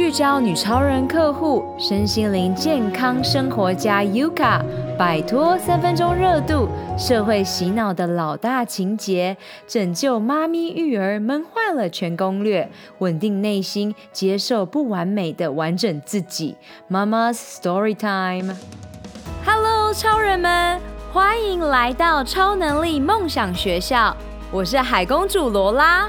聚焦女超人客户，身心灵健康生活家 Yuka，摆脱三分钟热度、社会洗脑的老大情节，拯救妈咪育儿闷坏了全攻略，稳定内心，接受不完美的完整自己。Mama's Story Time，Hello，超人们，欢迎来到超能力梦想学校，我是海公主罗拉。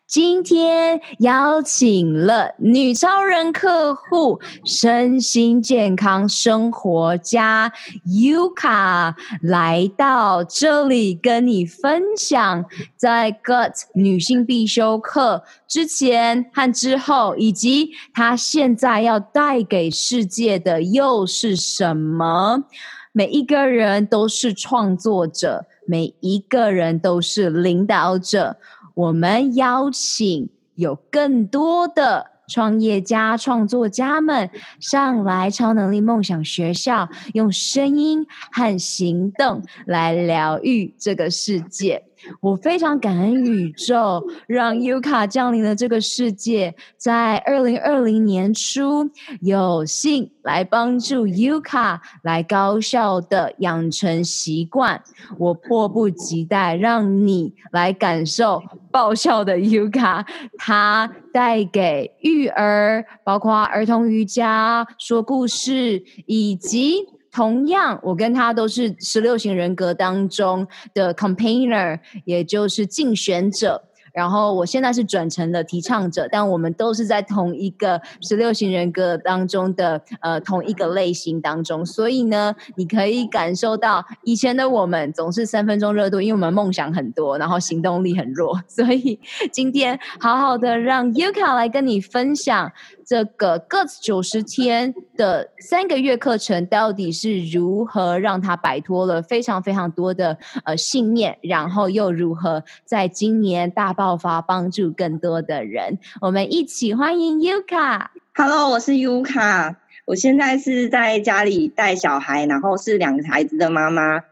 今天邀请了女超人客户，身心健康生活家 Yuka 来到这里跟你分享，在 GUT 女性必修课之前和之后，以及她现在要带给世界的又是什么？每一个人都是创作者，每一个人都是领导者。我们邀请有更多的创业家、创作家们上来超能力梦想学校，用声音和行动来疗愈这个世界。我非常感恩宇宙，让 Yuka 降临了这个世界，在二零二零年初，有幸来帮助 Yuka 来高效的养成习惯。我迫不及待让你来感受爆笑的 Yuka，他带给育儿，包括儿童瑜伽、说故事以及。同样，我跟他都是十六型人格当中的 campaigner，也就是竞选者。然后我现在是转成了提倡者，但我们都是在同一个十六型人格当中的呃同一个类型当中。所以呢，你可以感受到以前的我们总是三分钟热度，因为我们梦想很多，然后行动力很弱。所以今天好好的让 Yuka 来跟你分享。这个 GUT 九十天的三个月课程到底是如何让他摆脱了非常非常多的呃信念，然后又如何在今年大爆发，帮助更多的人？我们一起欢迎 Yuka。Hello，我是 Yuka，我现在是在家里带小孩，然后是两个孩子的妈妈。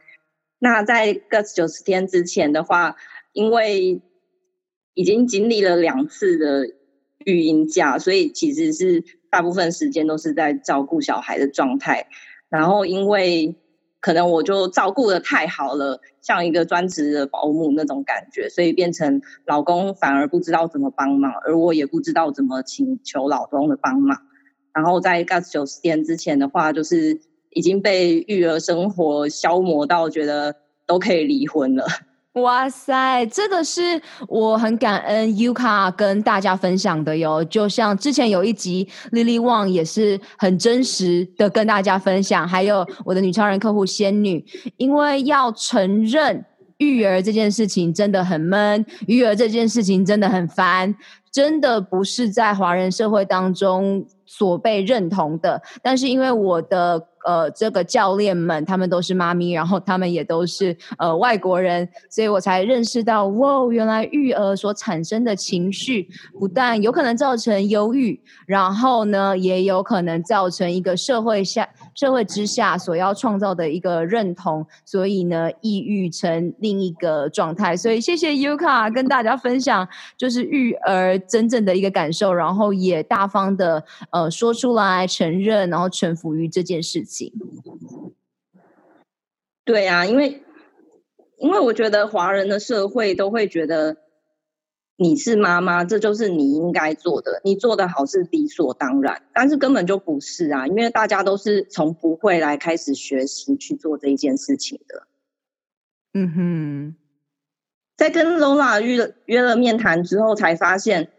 那在 GUT 九十天之前的话，因为已经经历了两次的。育婴假，所以其实是大部分时间都是在照顾小孩的状态。然后因为可能我就照顾得太好了，像一个专职的保姆那种感觉，所以变成老公反而不知道怎么帮忙，而我也不知道怎么请求老公的帮忙。然后在 GUT 九十天之前的话，就是已经被育儿生活消磨到觉得都可以离婚了。哇塞，这个是我很感恩 Yuka 跟大家分享的哟。就像之前有一集 Lily Wang 也是很真实的跟大家分享，还有我的女超人客户仙女，因为要承认育儿这件事情真的很闷，育儿这件事情真的很烦，真的不是在华人社会当中所被认同的。但是因为我的。呃，这个教练们他们都是妈咪，然后他们也都是呃外国人，所以我才认识到，哇，原来育儿所产生的情绪，不但有可能造成忧郁，然后呢，也有可能造成一个社会下社会之下所要创造的一个认同，所以呢，抑郁成另一个状态。所以谢谢 Yuka 跟大家分享，就是育儿真正的一个感受，然后也大方的呃说出来承认，然后臣服于这件事情。对啊，因为因为我觉得华人的社会都会觉得你是妈妈，这就是你应该做的，你做的好是理所当然，但是根本就不是啊，因为大家都是从不会来开始学习去做这一件事情的。嗯哼，在跟 Lola 约了约了面谈之后，才发现。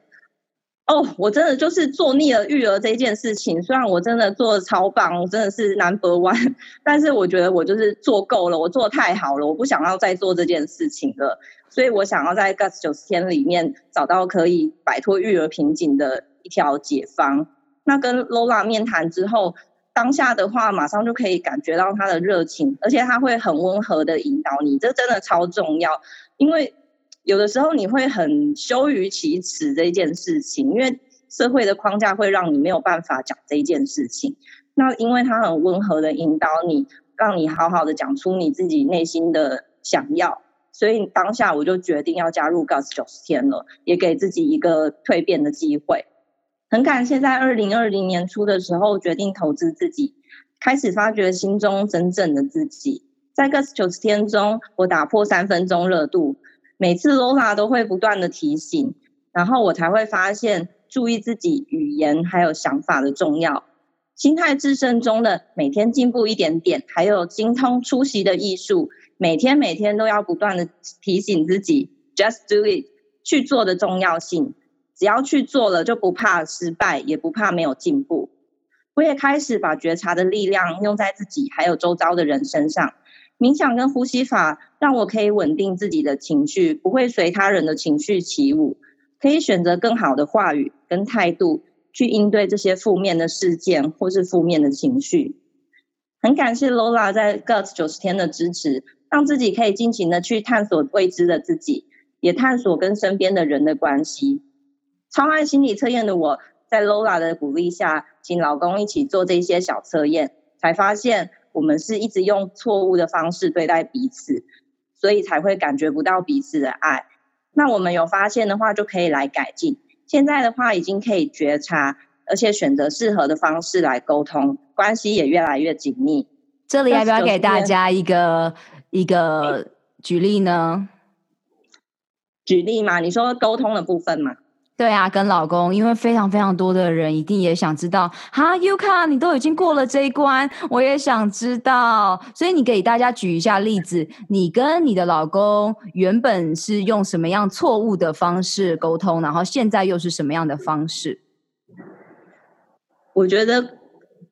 哦，oh, 我真的就是做腻了育儿这件事情。虽然我真的做的超棒，我真的是 number one，但是我觉得我就是做够了，我做的太好了，我不想要再做这件事情了。所以我想要在 GUT 九十天里面找到可以摆脱育儿瓶颈的一条解方。那跟 Lola 面谈之后，当下的话马上就可以感觉到他的热情，而且他会很温和的引导你，这真的超重要。因为有的时候你会很羞于启齿这件事情，因为社会的框架会让你没有办法讲这件事情。那因为他很温和的引导你，让你好好的讲出你自己内心的想要。所以当下我就决定要加入 Gus 九十天了，也给自己一个蜕变的机会。很感谢在二零二零年初的时候决定投资自己，开始发掘心中真正的自己。在 Gus 九十天中，我打破三分钟热度，每次 Lola 都会不断的提醒，然后我才会发现注意自己语言还有想法的重要。心态制胜中的每天进步一点点，还有精通出席的艺术。每天每天都要不断的提醒自己，just do it，去做的重要性。只要去做了，就不怕失败，也不怕没有进步。我也开始把觉察的力量用在自己还有周遭的人身上。冥想跟呼吸法让我可以稳定自己的情绪，不会随他人的情绪起舞，可以选择更好的话语跟态度去应对这些负面的事件或是负面的情绪。很感谢 Lola 在 GUTS 九十天的支持。让自己可以尽情的去探索未知的自己，也探索跟身边的人的关系。超爱心理测验的我，在 Lola 的鼓励下，请老公一起做这些小测验，才发现我们是一直用错误的方式对待彼此，所以才会感觉不到彼此的爱。那我们有发现的话，就可以来改进。现在的话，已经可以觉察，而且选择适合的方式来沟通，关系也越来越紧密。这里要不要给大家一个？一个举例呢？举例嘛？你说沟通的部分嘛？对啊，跟老公，因为非常非常多的人一定也想知道，哈，Yuka，你都已经过了这一关，我也想知道，所以你给大家举一下例子，你跟你的老公原本是用什么样错误的方式沟通，然后现在又是什么样的方式？我觉得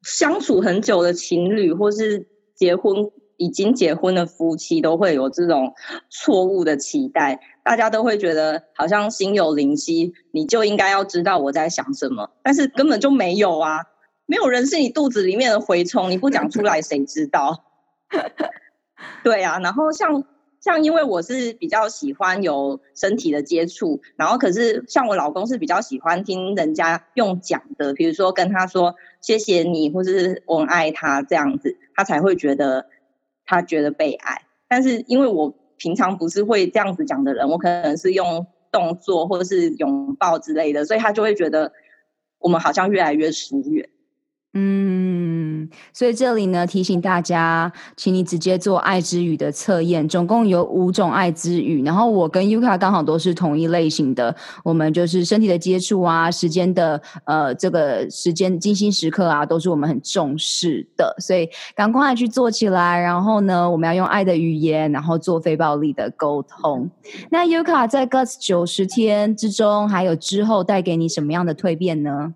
相处很久的情侣，或是结婚。已经结婚的夫妻都会有这种错误的期待，大家都会觉得好像心有灵犀，你就应该要知道我在想什么，但是根本就没有啊，没有人是你肚子里面的蛔虫，你不讲出来谁知道？对啊，然后像像因为我是比较喜欢有身体的接触，然后可是像我老公是比较喜欢听人家用讲的，比如说跟他说谢谢你，或是我爱他这样子，他才会觉得。他觉得被爱，但是因为我平常不是会这样子讲的人，我可能是用动作或者是拥抱之类的，所以他就会觉得我们好像越来越疏远。嗯，所以这里呢，提醒大家，请你直接做爱之语的测验，总共有五种爱之语。然后我跟 Yuka 刚好都是同一类型的，我们就是身体的接触啊，时间的呃这个时间精心时刻啊，都是我们很重视的，所以赶快去做起来。然后呢，我们要用爱的语言，然后做非暴力的沟通。那 Yuka 在 GUTS 九十天之中，还有之后带给你什么样的蜕变呢？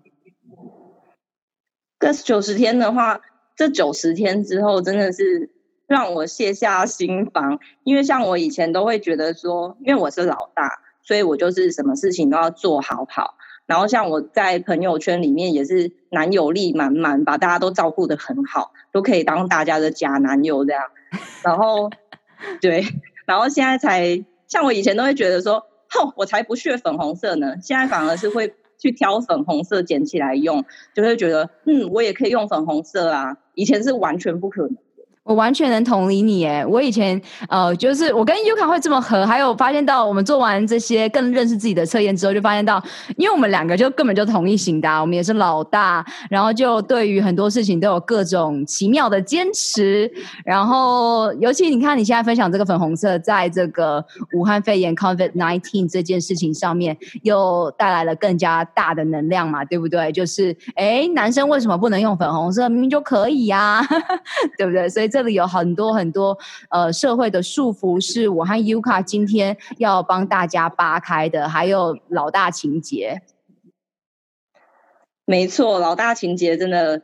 这九十天的话，这九十天之后真的是让我卸下心防，因为像我以前都会觉得说，因为我是老大，所以我就是什么事情都要做好好。然后像我在朋友圈里面也是男友力满满，把大家都照顾的很好，都可以当大家的假男友这样。然后对，然后现在才像我以前都会觉得说，哼，我才不屑粉红色呢，现在反而是会。去挑粉红色捡起来用，就会觉得，嗯，我也可以用粉红色啊。以前是完全不可能。我完全能同理你诶，我以前呃，就是我跟 Yuka 会这么合，还有发现到我们做完这些更认识自己的测验之后，就发现到，因为我们两个就根本就同一型的啊，我们也是老大，然后就对于很多事情都有各种奇妙的坚持，然后尤其你看你现在分享这个粉红色，在这个武汉肺炎 COVID-19 这件事情上面，又带来了更加大的能量嘛，对不对？就是诶，男生为什么不能用粉红色？明明就可以呀，对不对？所以。这里有很多很多呃社会的束缚，是我和 Yuka 今天要帮大家扒开的，还有老大情节。没错，老大情节真的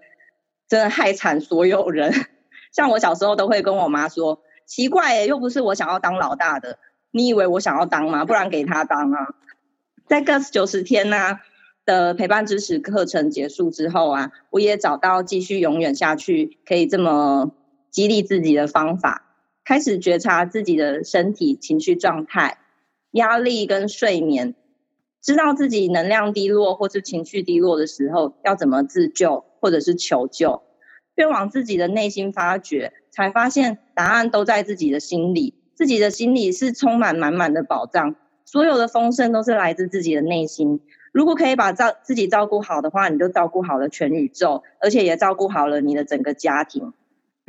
真的害惨所有人。像我小时候都会跟我妈说：“奇怪，又不是我想要当老大的，你以为我想要当吗？不然给他当啊。”在 Gus 九十天呢、的陪伴支持课程结束之后啊，我也找到继续永远下去可以这么激励自己的方法，开始觉察自己的身体、情绪状态、压力跟睡眠，知道自己能量低落或是情绪低落的时候要怎么自救或者是求救，越往自己的内心发掘，才发现答案都在自己的心里，自己的心里是充满满满的宝藏，所有的丰盛都是来自自己的内心。如果可以把照自己照顾好的话，你就照顾好了全宇宙，而且也照顾好了你的整个家庭。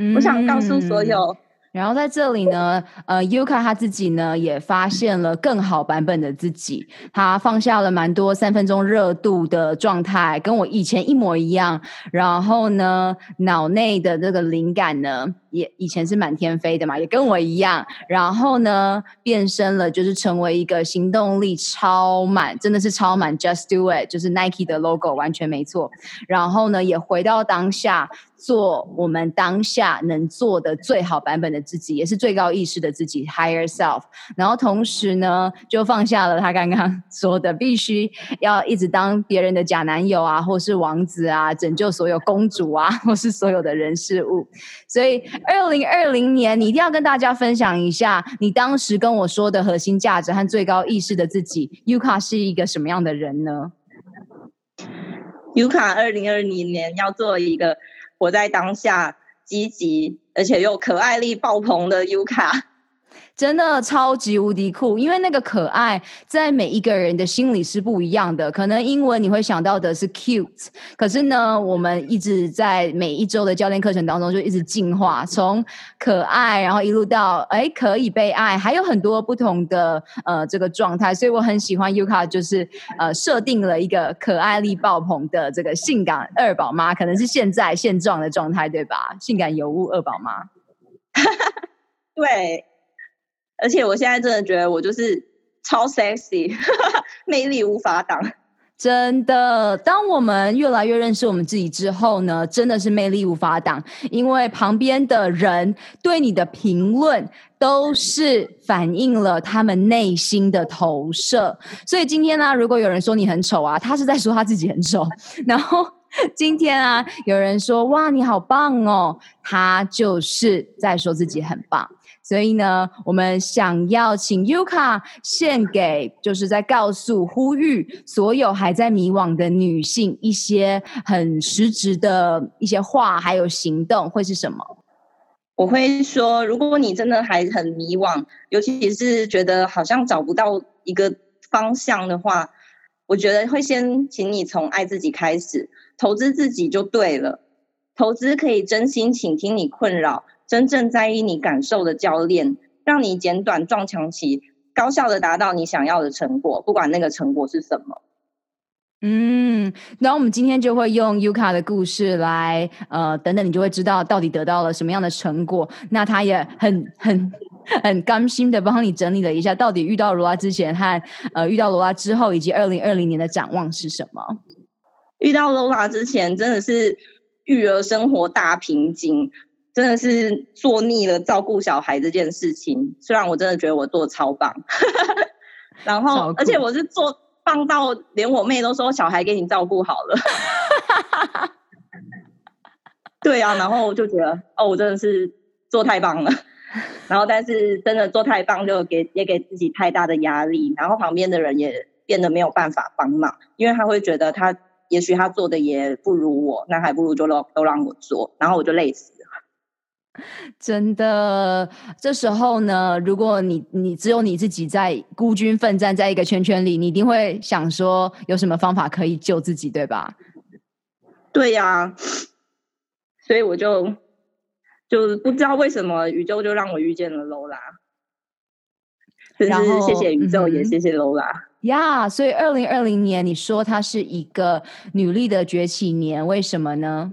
嗯，我想告诉所有。然后在这里呢，呃，Yuka 他自己呢也发现了更好版本的自己，他放下了蛮多三分钟热度的状态，跟我以前一模一样。然后呢，脑内的这个灵感呢，也以前是满天飞的嘛，也跟我一样。然后呢，变身了，就是成为一个行动力超满，真的是超满，Just Do It，就是 Nike 的 logo，完全没错。然后呢，也回到当下。做我们当下能做的最好版本的自己，也是最高意识的自己 （Higher Self）。然后同时呢，就放下了他刚刚 说的必须要一直当别人的假男友啊，或是王子啊，拯救所有公主啊，或是所有的人事物。所以，二零二零年，你一定要跟大家分享一下你当时跟我说的核心价值和最高意识的自己。Yuka 是一个什么样的人呢？Yuka 二零二零年要做一个。活在当下，积极而且又可爱力爆棚的 Yuka。真的超级无敌酷，因为那个可爱在每一个人的心里是不一样的。可能英文你会想到的是 cute，可是呢，我们一直在每一周的教练课程当中就一直进化，从可爱，然后一路到哎可以被爱，还有很多不同的呃这个状态。所以我很喜欢 Yuka，就是呃设定了一个可爱力爆棚的这个性感二宝妈，可能是现在现状的状态，对吧？性感尤物二宝妈，对。而且我现在真的觉得我就是超 sexy，魅力无法挡。真的，当我们越来越认识我们自己之后呢，真的是魅力无法挡。因为旁边的人对你的评论都是反映了他们内心的投射。所以今天呢，如果有人说你很丑啊，他是在说他自己很丑。然后今天啊，有人说哇你好棒哦，他就是在说自己很棒。所以呢，我们想要请 Yuka 献给，就是在告诉、呼吁所有还在迷惘的女性一些很实质的一些话，还有行动会是什么？我会说，如果你真的还很迷惘，尤其是觉得好像找不到一个方向的话，我觉得会先请你从爱自己开始，投资自己就对了。投资可以真心倾听你困扰。真正在意你感受的教练，让你简短撞墙期，高效的达到你想要的成果，不管那个成果是什么。嗯，然后我们今天就会用 Yuka 的故事来，呃，等等，你就会知道到底得到了什么样的成果。那他也很很很甘心的帮你整理了一下，到底遇到罗拉之前和呃遇到罗拉之后，以及二零二零年的展望是什么？遇到罗拉之前，真的是育儿生活大瓶颈。真的是做腻了照顾小孩这件事情，虽然我真的觉得我做得超棒，然后而且我是做棒到连我妹都说小孩给你照顾好了，对啊，然后我就觉得哦，我真的是做太棒了，然后但是真的做太棒就给也给自己太大的压力，然后旁边的人也变得没有办法帮忙，因为他会觉得他也许他做的也不如我，那还不如就都都让我做，然后我就累死。真的，这时候呢，如果你你只有你自己在孤军奋战在一个圈圈里，你一定会想说有什么方法可以救自己，对吧？对呀、啊，所以我就就不知道为什么宇宙就让我遇见了 Lola，然后谢谢宇宙，嗯、也谢谢 Lola 呀。Yeah, 所以二零二零年，你说它是一个女力的崛起年，为什么呢？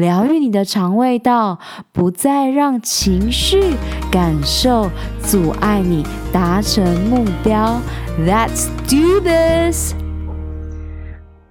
疗愈你的肠胃道，不再让情绪感受阻碍你达成目标。Let's do this！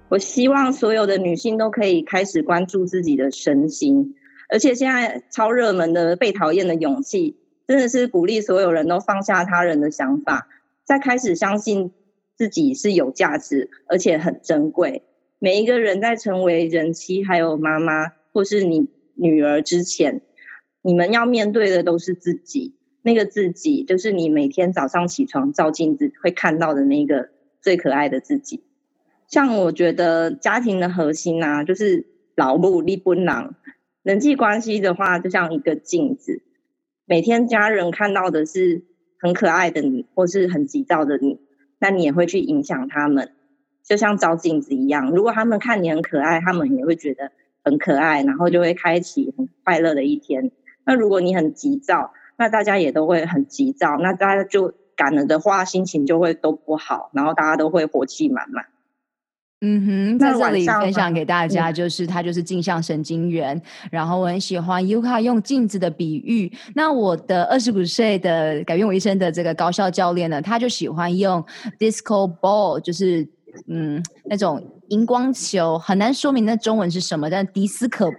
我希望所有的女性都可以开始关注自己的身心，而且现在超热门的被讨厌的勇气，真的是鼓励所有人都放下他人的想法，再开始相信。自己是有价值，而且很珍贵。每一个人在成为人妻、还有妈妈，或是你女儿之前，你们要面对的都是自己。那个自己，就是你每天早上起床照镜子会看到的那个最可爱的自己。像我觉得家庭的核心啊，就是劳碌力不囊。人际关系的话，就像一个镜子，每天家人看到的是很可爱的你，或是很急躁的你。那你也会去影响他们，就像照镜子一样。如果他们看你很可爱，他们也会觉得很可爱，然后就会开启很快乐的一天。那如果你很急躁，那大家也都会很急躁，那大家就赶了的话，心情就会都不好，然后大家都会火气满满。嗯哼，在这里分享给大家，就是它就是镜像神经元。嗯、然后我很喜欢 Yuka 用镜子的比喻。那我的二十五岁的改变我一生的这个高校教练呢，他就喜欢用 disco ball，就是嗯那种荧光球，很难说明那中文是什么，但迪斯科。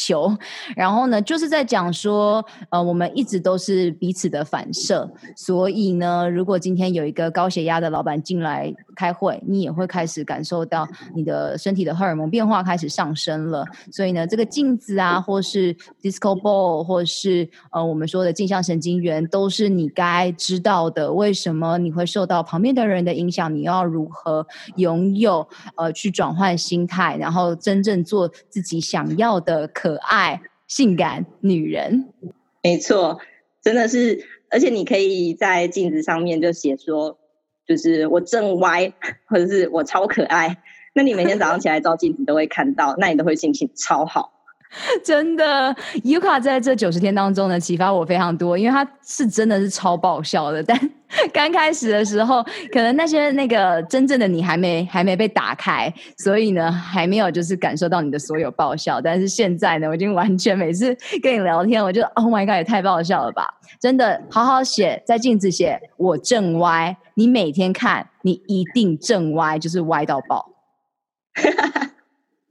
球，然后呢，就是在讲说，呃，我们一直都是彼此的反射，所以呢，如果今天有一个高血压的老板进来开会，你也会开始感受到你的身体的荷尔蒙变化开始上升了。所以呢，这个镜子啊，或是 disco ball，或是呃我们说的镜像神经元，都是你该知道的。为什么你会受到旁边的人的影响？你要如何拥有呃去转换心态，然后真正做自己想要的。可可爱、性感女人，没错，真的是，而且你可以在镜子上面就写说，就是我正歪，或者是我超可爱。那你每天早上起来照镜子都会看到，那你都会心情超好。真的，Yuka 在这九十天当中呢，启发我非常多，因为他是真的是超爆笑的。但 刚开始的时候，可能那些那个真正的你还没还没被打开，所以呢，还没有就是感受到你的所有爆笑。但是现在呢，我已经完全每次跟你聊天，我就 Oh my God，也太爆笑了吧！真的，好好写，在镜子写我正歪，你每天看，你一定正歪，就是歪到爆。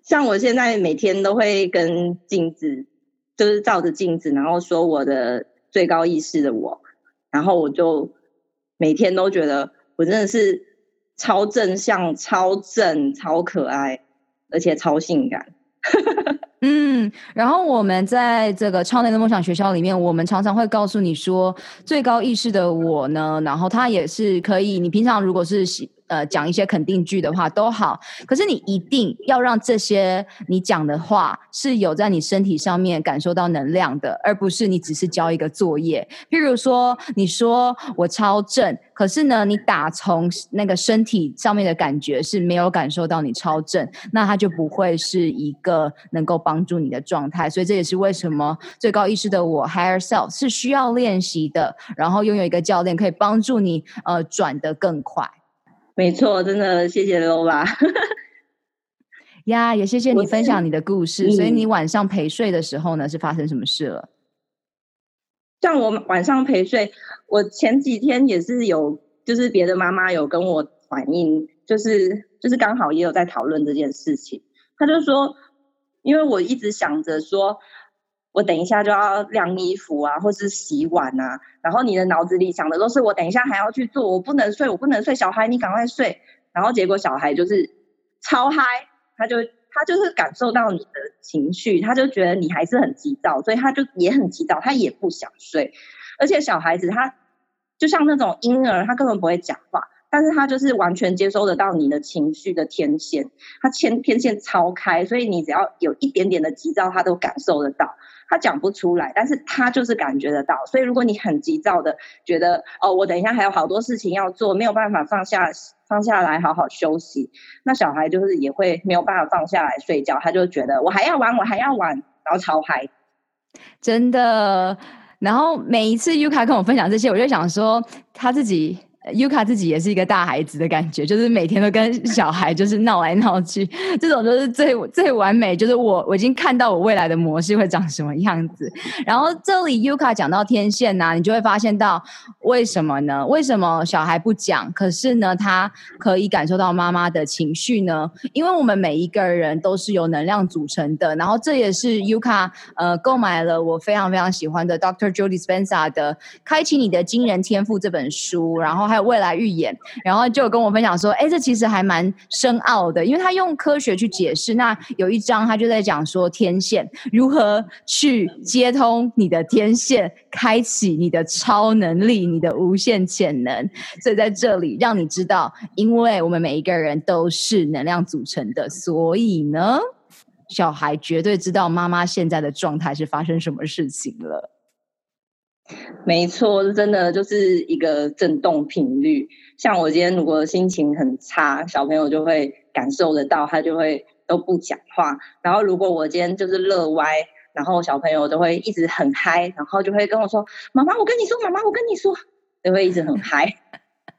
像我现在每天都会跟镜子，就是照着镜子，然后说我的最高意识的我，然后我就每天都觉得我真的是超正向、超正、超可爱，而且超性感。嗯，然后我们在这个超能的梦想学校里面，我们常常会告诉你说，最高意识的我呢，然后他也是可以。你平常如果是喜呃讲一些肯定句的话都好，可是你一定要让这些你讲的话是有在你身体上面感受到能量的，而不是你只是交一个作业。譬如说，你说我超正。可是呢，你打从那个身体上面的感觉是没有感受到你超正，那它就不会是一个能够帮助你的状态。所以这也是为什么最高意识的我 Higher Self 是需要练习的，然后拥有一个教练可以帮助你呃转得更快。没错，真的谢谢 Lola。呀，也谢谢你分享你的故事。所以你晚上陪睡的时候呢，是发生什么事了？像我晚上陪睡，我前几天也是有，就是别的妈妈有跟我反映，就是就是刚好也有在讨论这件事情。他就说，因为我一直想着说，我等一下就要晾衣服啊，或是洗碗啊，然后你的脑子里想的都是我等一下还要去做，我不能睡，我不能睡，小孩你赶快睡。然后结果小孩就是超嗨，他就。他就是感受到你的情绪，他就觉得你还是很急躁，所以他就也很急躁，他也不想睡。而且小孩子他就像那种婴儿，他根本不会讲话，但是他就是完全接收得到你的情绪的天线，他天天线超开，所以你只要有一点点的急躁，他都感受得到。他讲不出来，但是他就是感觉得到。所以如果你很急躁的觉得哦，我等一下还有好多事情要做，没有办法放下放下来好好休息，那小孩就是也会没有办法放下来睡觉，他就觉得我还要玩，我还要玩，然后超嗨，真的。然后每一次 Yuka 跟我分享这些，我就想说他自己。Yuka 自己也是一个大孩子的感觉，就是每天都跟小孩就是闹来闹去，这种就是最最完美。就是我我已经看到我未来的模式会长什么样子。然后这里 Yuka 讲到天线呐、啊，你就会发现到为什么呢？为什么小孩不讲，可是呢他可以感受到妈妈的情绪呢？因为我们每一个人都是由能量组成的。然后这也是 Yuka 呃购买了我非常非常喜欢的 Dr. Joe Dispenza 的《开启你的惊人天赋》这本书，然后还有。未来预言，然后就跟我分享说，哎，这其实还蛮深奥的，因为他用科学去解释。那有一章他就在讲说，天线如何去接通你的天线，开启你的超能力，你的无限潜能。所以在这里让你知道，因为我们每一个人都是能量组成的，所以呢，小孩绝对知道妈妈现在的状态是发生什么事情了。没错，真的就是一个震动频率。像我今天如果心情很差，小朋友就会感受得到，他就会都不讲话。然后如果我今天就是乐歪，然后小朋友都会一直很嗨，然后就会跟我说：“妈妈，我跟你说，妈妈，我跟你说。”就会一直很嗨。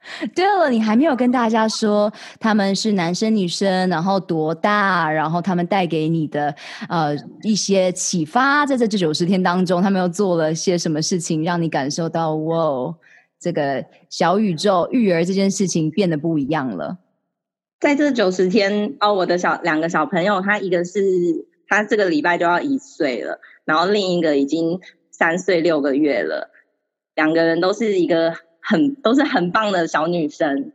对了，你还没有跟大家说他们是男生女生，然后多大，然后他们带给你的呃一些启发，在这这九十天当中，他们又做了些什么事情，让你感受到哇，这个小宇宙育儿这件事情变得不一样了。在这九十天哦，我的小两个小朋友，他一个是他这个礼拜就要一岁了，然后另一个已经三岁六个月了，两个人都是一个。很都是很棒的小女生。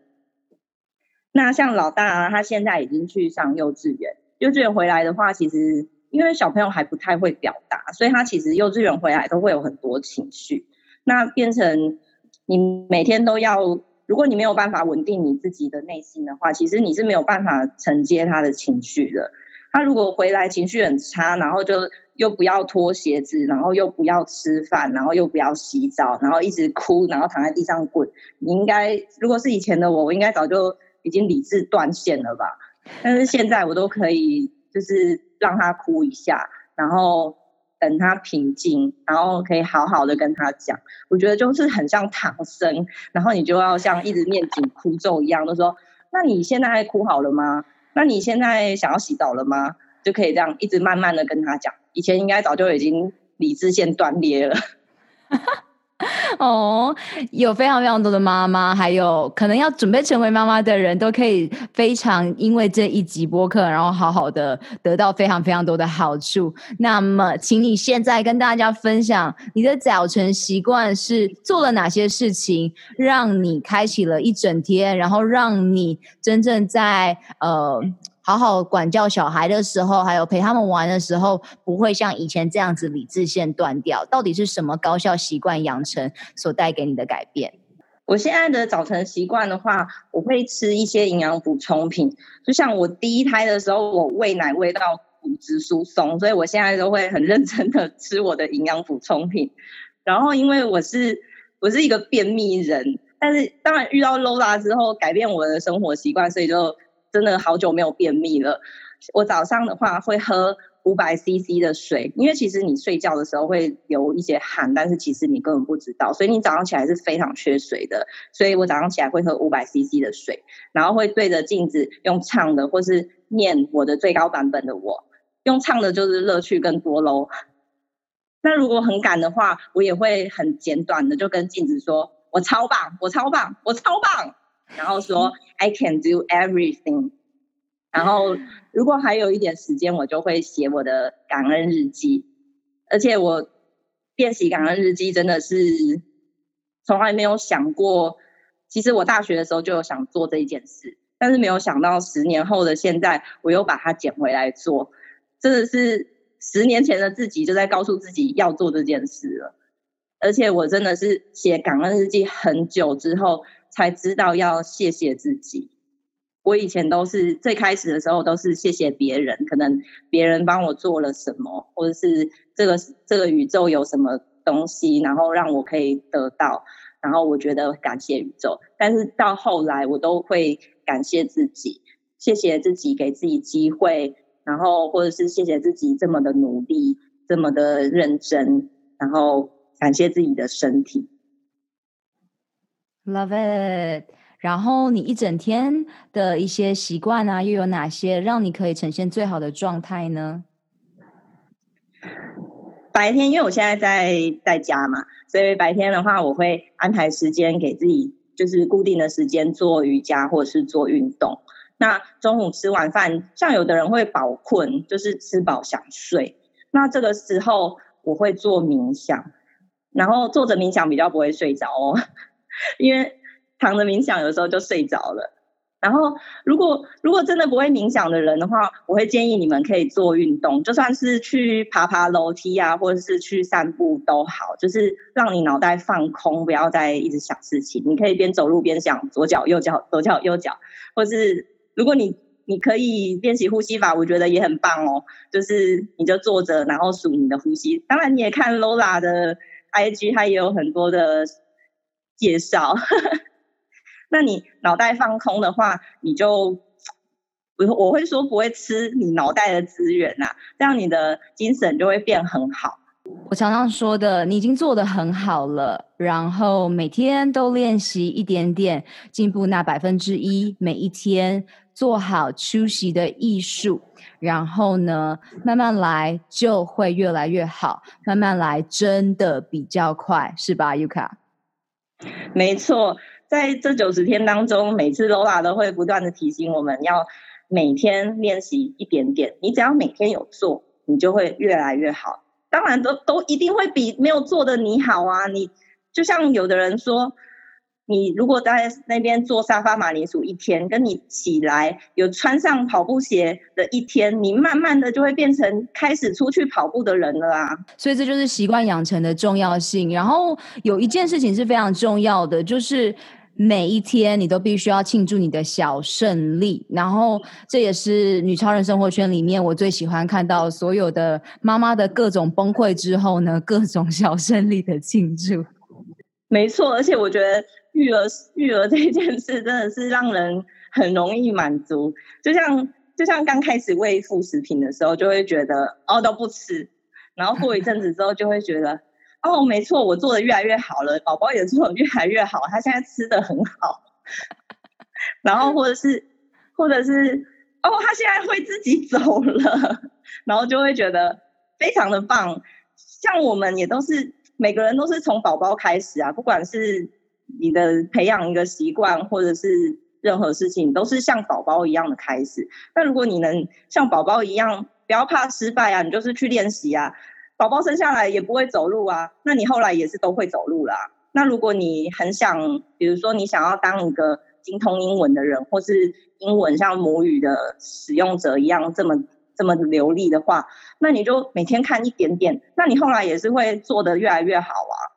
那像老大啊，他现在已经去上幼稚园。幼稚园回来的话，其实因为小朋友还不太会表达，所以他其实幼稚园回来都会有很多情绪。那变成你每天都要，如果你没有办法稳定你自己的内心的话，其实你是没有办法承接他的情绪的。他如果回来情绪很差，然后就。又不要脱鞋子，然后又不要吃饭，然后又不要洗澡，然后一直哭，然后躺在地上滚。你应该，如果是以前的我，我应该早就已经理智断线了吧？但是现在我都可以，就是让他哭一下，然后等他平静，然后可以好好的跟他讲。我觉得就是很像唐僧，然后你就要像一直念紧箍咒一样，就说：那你现在哭好了吗？那你现在想要洗澡了吗？就可以这样一直慢慢的跟他讲。以前应该早就已经理智线断裂了。哦，有非常非常多的妈妈，还有可能要准备成为妈妈的人都可以非常因为这一集播客，然后好好的得到非常非常多的好处。那么，请你现在跟大家分享你的早晨习惯是做了哪些事情，让你开启了一整天，然后让你真正在呃。好好管教小孩的时候，还有陪他们玩的时候，不会像以前这样子理智线断掉？到底是什么高效习惯养成所带给你的改变？我现在的早晨习惯的话，我会吃一些营养补充品。就像我第一胎的时候，我喂奶喂到骨质疏松，所以我现在都会很认真的吃我的营养补充品。然后，因为我是我是一个便秘人，但是当然遇到 Lola 之后，改变我的生活习惯，所以就真的好久没有便秘了。我早上的话会喝。五百 CC 的水，因为其实你睡觉的时候会流一些汗，但是其实你根本不知道，所以你早上起来是非常缺水的。所以我早上起来会喝五百 CC 的水，然后会对着镜子用唱的，或是念我的最高版本的我。用唱的就是乐趣更多喽。那如果很赶的话，我也会很简短的就跟镜子说：“我超棒，我超棒，我超棒。”然后说：“I can do everything。”然后，如果还有一点时间，我就会写我的感恩日记。而且我练习感恩日记真的是从来没有想过。其实我大学的时候就有想做这一件事，但是没有想到十年后的现在，我又把它捡回来做。真的是十年前的自己就在告诉自己要做这件事了。而且我真的是写感恩日记很久之后，才知道要谢谢自己。我以前都是最开始的时候都是谢谢别人，可能别人帮我做了什么，或者是这个这个宇宙有什么东西，然后让我可以得到，然后我觉得感谢宇宙。但是到后来，我都会感谢自己，谢谢自己给自己机会，然后或者是谢谢自己这么的努力，这么的认真，然后感谢自己的身体。Love it。然后你一整天的一些习惯啊，又有哪些让你可以呈现最好的状态呢？白天，因为我现在在在家嘛，所以白天的话，我会安排时间给自己，就是固定的时间做瑜伽或者是做运动。那中午吃完饭，像有的人会饱困，就是吃饱想睡。那这个时候我会做冥想，然后坐着冥想比较不会睡着哦，因为。躺着冥想，有时候就睡着了。然后，如果如果真的不会冥想的人的话，我会建议你们可以做运动，就算是去爬爬楼梯啊，或者是去散步都好，就是让你脑袋放空，不要再一直想事情。你可以边走路边想左脚右脚，左脚右脚，或是如果你你可以练习呼吸法，我觉得也很棒哦。就是你就坐着，然后数你的呼吸。当然，你也看 Lola 的 IG，它也有很多的介绍。那你脑袋放空的话，你就我我会说不会吃你脑袋的资源呐、啊，这样你的精神就会变很好。我常常说的，你已经做得很好了，然后每天都练习一点点，进步那百分之一，每一天做好出席的艺术，然后呢，慢慢来就会越来越好，慢慢来真的比较快，是吧，Yuka？没错。在这九十天当中，每次 Lola 都会不断的提醒我们要每天练习一点点。你只要每天有做，你就会越来越好。当然都，都都一定会比没有做的你好啊！你就像有的人说，你如果在那边坐沙发马铃薯一天，跟你起来有穿上跑步鞋的一天，你慢慢的就会变成开始出去跑步的人了啊！所以这就是习惯养成的重要性。然后有一件事情是非常重要的，就是。每一天你都必须要庆祝你的小胜利，然后这也是女超人生活圈里面我最喜欢看到所有的妈妈的各种崩溃之后呢，各种小胜利的庆祝。没错，而且我觉得育儿 育儿这件事真的是让人很容易满足，就像就像刚开始喂副食品的时候，就会觉得哦都不吃，然后过一阵子之后就会觉得。哦，没错，我做的越来越好了，宝宝也做的越来越好，他现在吃的很好，然后或者是，或者是，哦，他现在会自己走了，然后就会觉得非常的棒。像我们也都是每个人都是从宝宝开始啊，不管是你的培养一个习惯，或者是任何事情，都是像宝宝一样的开始。那如果你能像宝宝一样，不要怕失败啊，你就是去练习啊。宝宝生下来也不会走路啊，那你后来也是都会走路啦。那如果你很想，比如说你想要当一个精通英文的人，或是英文像母语的使用者一样这么这么流利的话，那你就每天看一点点，那你后来也是会做得越来越好啊。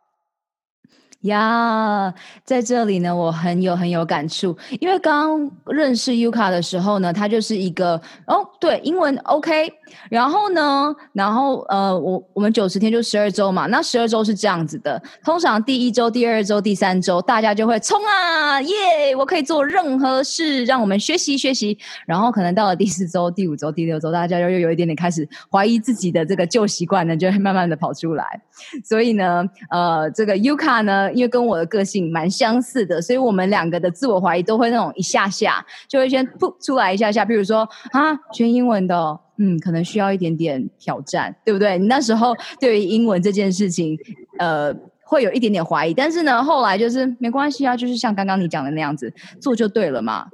呀，在这里呢，我很有很有感触，因为刚认识 Yuka 的时候呢，他就是一个哦，对，英文 OK，然后呢，然后呃，我我们九十天就十二周嘛，那十二周是这样子的，通常第一周、第二周、第三周，大家就会冲啊，耶，我可以做任何事，让我们学习学习，然后可能到了第四周、第五周、第六周，大家又又有一点点开始怀疑自己的这个旧习惯呢，就会慢慢的跑出来，所以呢，呃，这个 Yuka 呢。因为跟我的个性蛮相似的，所以我们两个的自我怀疑都会那种一下下就会先噗出来一下下。比如说啊，学英文的，嗯，可能需要一点点挑战，对不对？你那时候对于英文这件事情，呃，会有一点点怀疑，但是呢，后来就是没关系啊，就是像刚刚你讲的那样子做就对了嘛。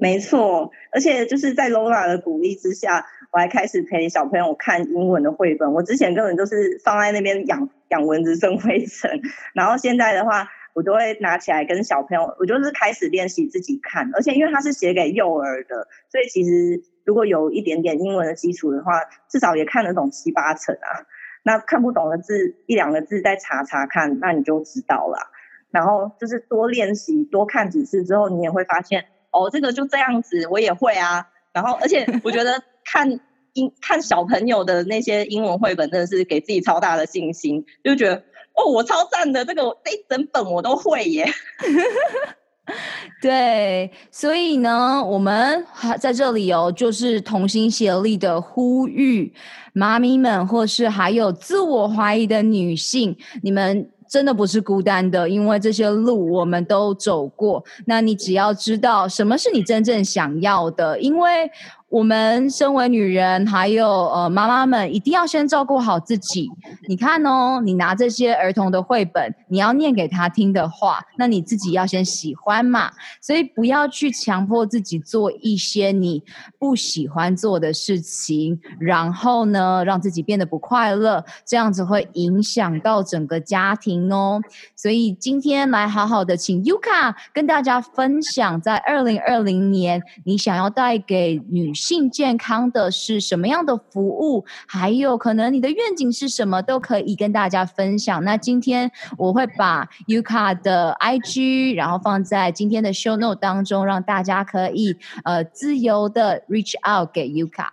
没错，而且就是在 Lola 的鼓励之下。我还开始陪小朋友看英文的绘本。我之前根本都是放在那边养养蚊子、生灰尘，然后现在的话，我都会拿起来跟小朋友，我就是开始练习自己看。而且因为它是写给幼儿的，所以其实如果有一点点英文的基础的话，至少也看得懂七八成啊。那看不懂的字一两个字再查查看，那你就知道了。然后就是多练习、多看几次之后，你也会发现哦，这个就这样子，我也会啊。然后而且我觉得。看英看小朋友的那些英文绘本，真的是给自己超大的信心，就觉得哦，我超赞的，这个这一整本我都会耶。对，所以呢，我们还在这里哦，就是同心协力的呼吁妈咪们，或是还有自我怀疑的女性，你们真的不是孤单的，因为这些路我们都走过。那你只要知道什么是你真正想要的，因为。我们身为女人，还有呃妈妈们，一定要先照顾好自己。你看哦，你拿这些儿童的绘本，你要念给他听的话，那你自己要先喜欢嘛。所以不要去强迫自己做一些你不喜欢做的事情，然后呢，让自己变得不快乐，这样子会影响到整个家庭哦。所以今天来好好的请 Yuka 跟大家分享，在二零二零年，你想要带给女性健康的是什么样的服务？还有可能你的愿景是什么，都可以跟大家分享。那今天我会把 Yuka 的 IG，然后放在今天的 Show Note 当中，让大家可以呃自由的 reach out 给 Yuka。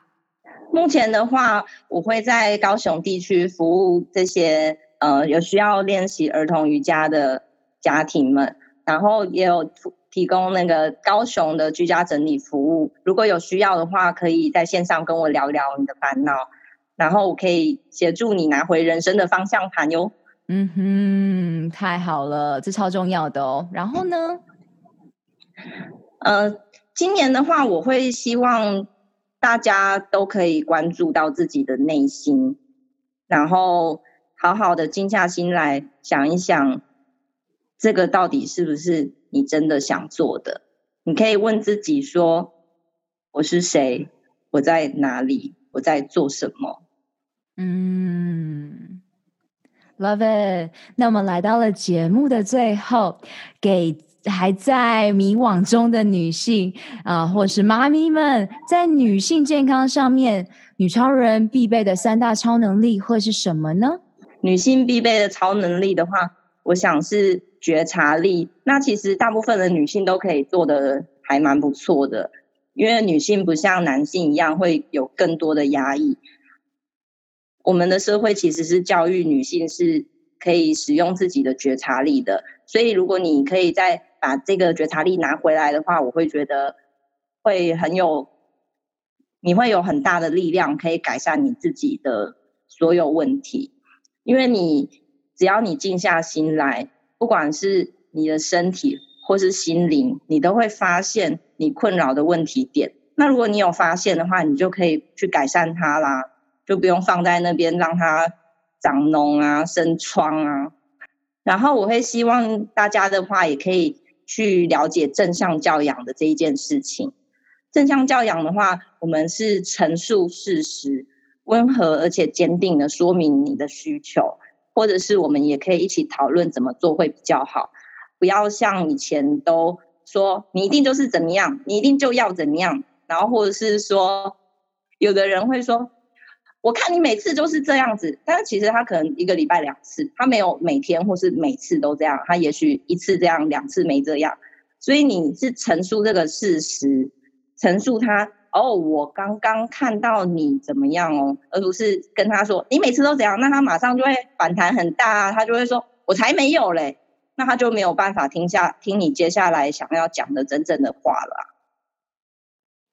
目前的话，我会在高雄地区服务这些呃有需要练习儿童瑜伽的家庭们，然后也有。提供那个高雄的居家整理服务，如果有需要的话，可以在线上跟我聊聊你的烦恼，然后我可以协助你拿回人生的方向盘哟。嗯哼，太好了，这超重要的哦。然后呢？呃，今年的话，我会希望大家都可以关注到自己的内心，然后好好的静下心来想一想，这个到底是不是？你真的想做的，你可以问自己说：“我是谁？我在哪里？我在做什么？”嗯，Love it。那我们来到了节目的最后，给还在迷惘中的女性啊、呃，或是妈咪们，在女性健康上面，女超人必备的三大超能力会是什么呢？女性必备的超能力的话，我想是。觉察力，那其实大部分的女性都可以做得还蛮不错的，因为女性不像男性一样会有更多的压抑。我们的社会其实是教育女性是可以使用自己的觉察力的，所以如果你可以再把这个觉察力拿回来的话，我会觉得会很有，你会有很大的力量可以改善你自己的所有问题，因为你只要你静下心来。不管是你的身体或是心灵，你都会发现你困扰的问题点。那如果你有发现的话，你就可以去改善它啦，就不用放在那边让它长脓啊、生疮啊。然后我会希望大家的话，也可以去了解正向教养的这一件事情。正向教养的话，我们是陈述事实，温和而且坚定的说明你的需求。或者是我们也可以一起讨论怎么做会比较好，不要像以前都说你一定就是怎么样，你一定就要怎么样，然后或者是说，有的人会说，我看你每次都是这样子，但是其实他可能一个礼拜两次，他没有每天或是每次都这样，他也许一次这样，两次没这样，所以你是陈述这个事实，陈述他哦，我刚刚看到你怎么样哦，而不是跟他说你每次都这样，那他马上就会反弹很大啊，他就会说我才没有嘞。那他就没有办法听下听你接下来想要讲的真正的话了啊。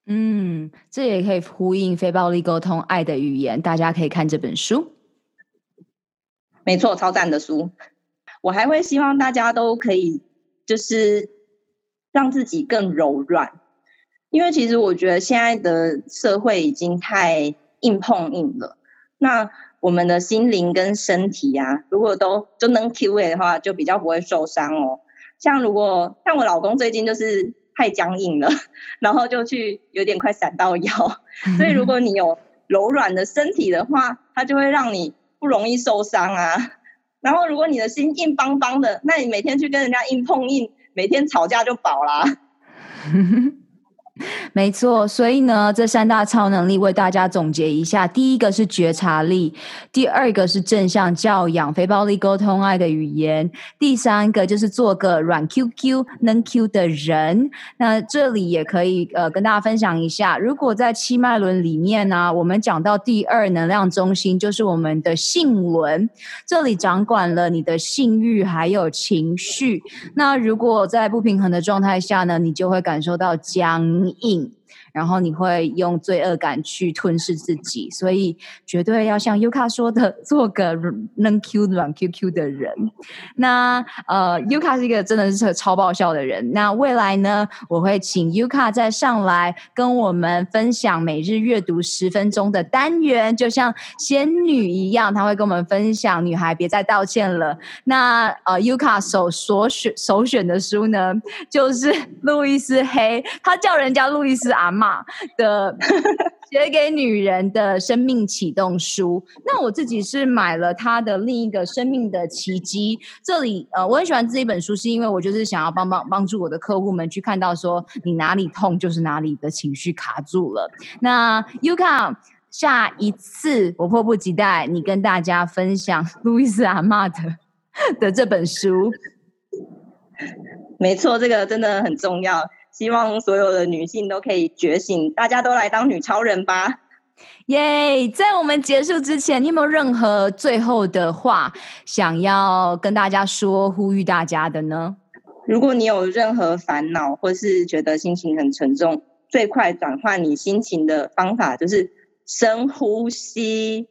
嗯，这也可以呼应非暴力沟通爱的语言，大家可以看这本书。没错，超赞的书。我还会希望大家都可以，就是让自己更柔软，因为其实我觉得现在的社会已经太硬碰硬了。那我们的心灵跟身体啊，如果都就能 Q A 的话，就比较不会受伤哦。像如果像我老公最近就是太僵硬了，然后就去有点快闪到腰。所以如果 你有柔软的身体的话，它就会让你不容易受伤啊。然后如果你的心硬邦邦的，那你每天去跟人家硬碰硬，每天吵架就饱啦。没错，所以呢，这三大超能力为大家总结一下：第一个是觉察力，第二个是正向教养、非暴力沟通、爱的语言，第三个就是做个软 QQ 能 Q 的人。那这里也可以呃跟大家分享一下，如果在七脉轮里面呢、我们讲到第二能量中心就是我们的性轮，这里掌管了你的性欲还有情绪。那如果在不平衡的状态下呢，你就会感受到僵硬，然后你会用罪恶感去吞噬自己，所以绝对要像 Yuka 说的，做个能 Q 软 QQ 的人。那呃，Yuka 是一个真的是超爆笑的人。那未来呢，我会请 Yuka 再上来跟我们分享每日阅读十分钟的单元，就像仙女一样，他会跟我们分享。女孩别再道歉了。那呃，Yuka 首所选首选的书呢，就是路易斯黑，他叫人家路易斯阿嬷的 写给女人的生命启动书，那我自己是买了他的另一个生命的奇迹。这里呃，我很喜欢这一本书，是因为我就是想要帮帮帮助我的客户们去看到说，你哪里痛就是哪里的情绪卡住了。那 Yuka，下一次我迫不及待你跟大家分享路易斯阿玛的的这本书。没错，这个真的很重要。希望所有的女性都可以觉醒，大家都来当女超人吧！耶！在我们结束之前，你有没有任何最后的话想要跟大家说、呼吁大家的呢？如果你有任何烦恼，或是觉得心情很沉重，最快转换你心情的方法就是深呼吸，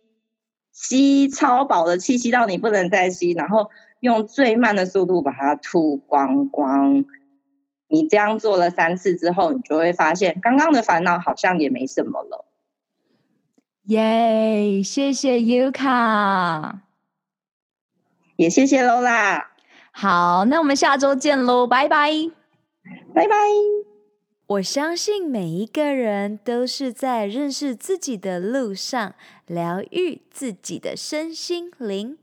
吸超饱的气，吸到你不能再吸，然后用最慢的速度把它吐光光。你这样做了三次之后，你就会发现刚刚的烦恼好像也没什么了。耶！谢谢 Yuka，也谢谢 Lola。好，那我们下周见喽，拜拜，拜拜。我相信每一个人都是在认识自己的路上，疗愈自己的身心灵。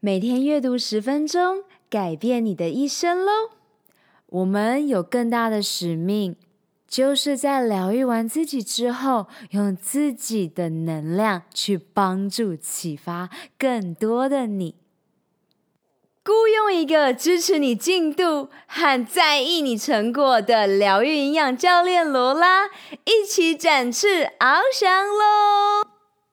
每天阅读十分钟，改变你的一生喽。我们有更大的使命，就是在疗愈完自己之后，用自己的能量去帮助、启发更多的你。雇佣一个支持你进度和在意你成果的疗愈营养教练罗拉，一起展翅翱翔喽！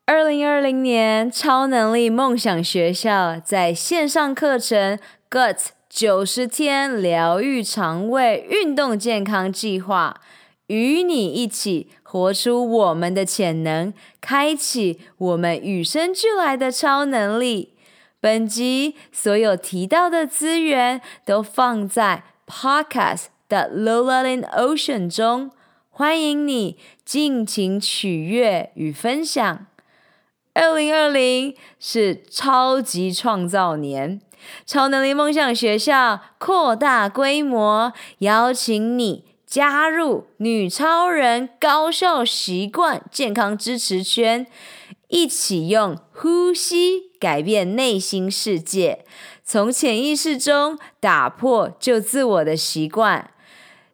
二零二零年超能力梦想学校在线上课程 Guts。九十天疗愈肠胃运动健康计划，与你一起活出我们的潜能，开启我们与生俱来的超能力。本集所有提到的资源都放在 Podcast 的 Lola in Ocean 中，欢迎你尽情取悦与分享。二零二零是超级创造年。超能力梦想学校扩大规模，邀请你加入女超人高效习惯健康支持圈，一起用呼吸改变内心世界，从潜意识中打破旧自我的习惯，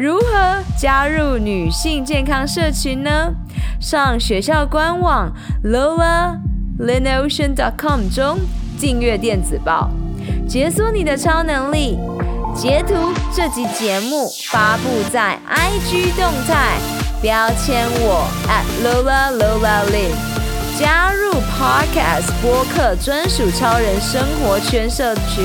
如何加入女性健康社群呢？上学校官网 lolalynocean.com 中订阅电子报，解锁你的超能力。截图这集节目发布在 IG 动态，标签我 at @lolaLolaLin，加入 Podcast 播客专属超人生活圈社群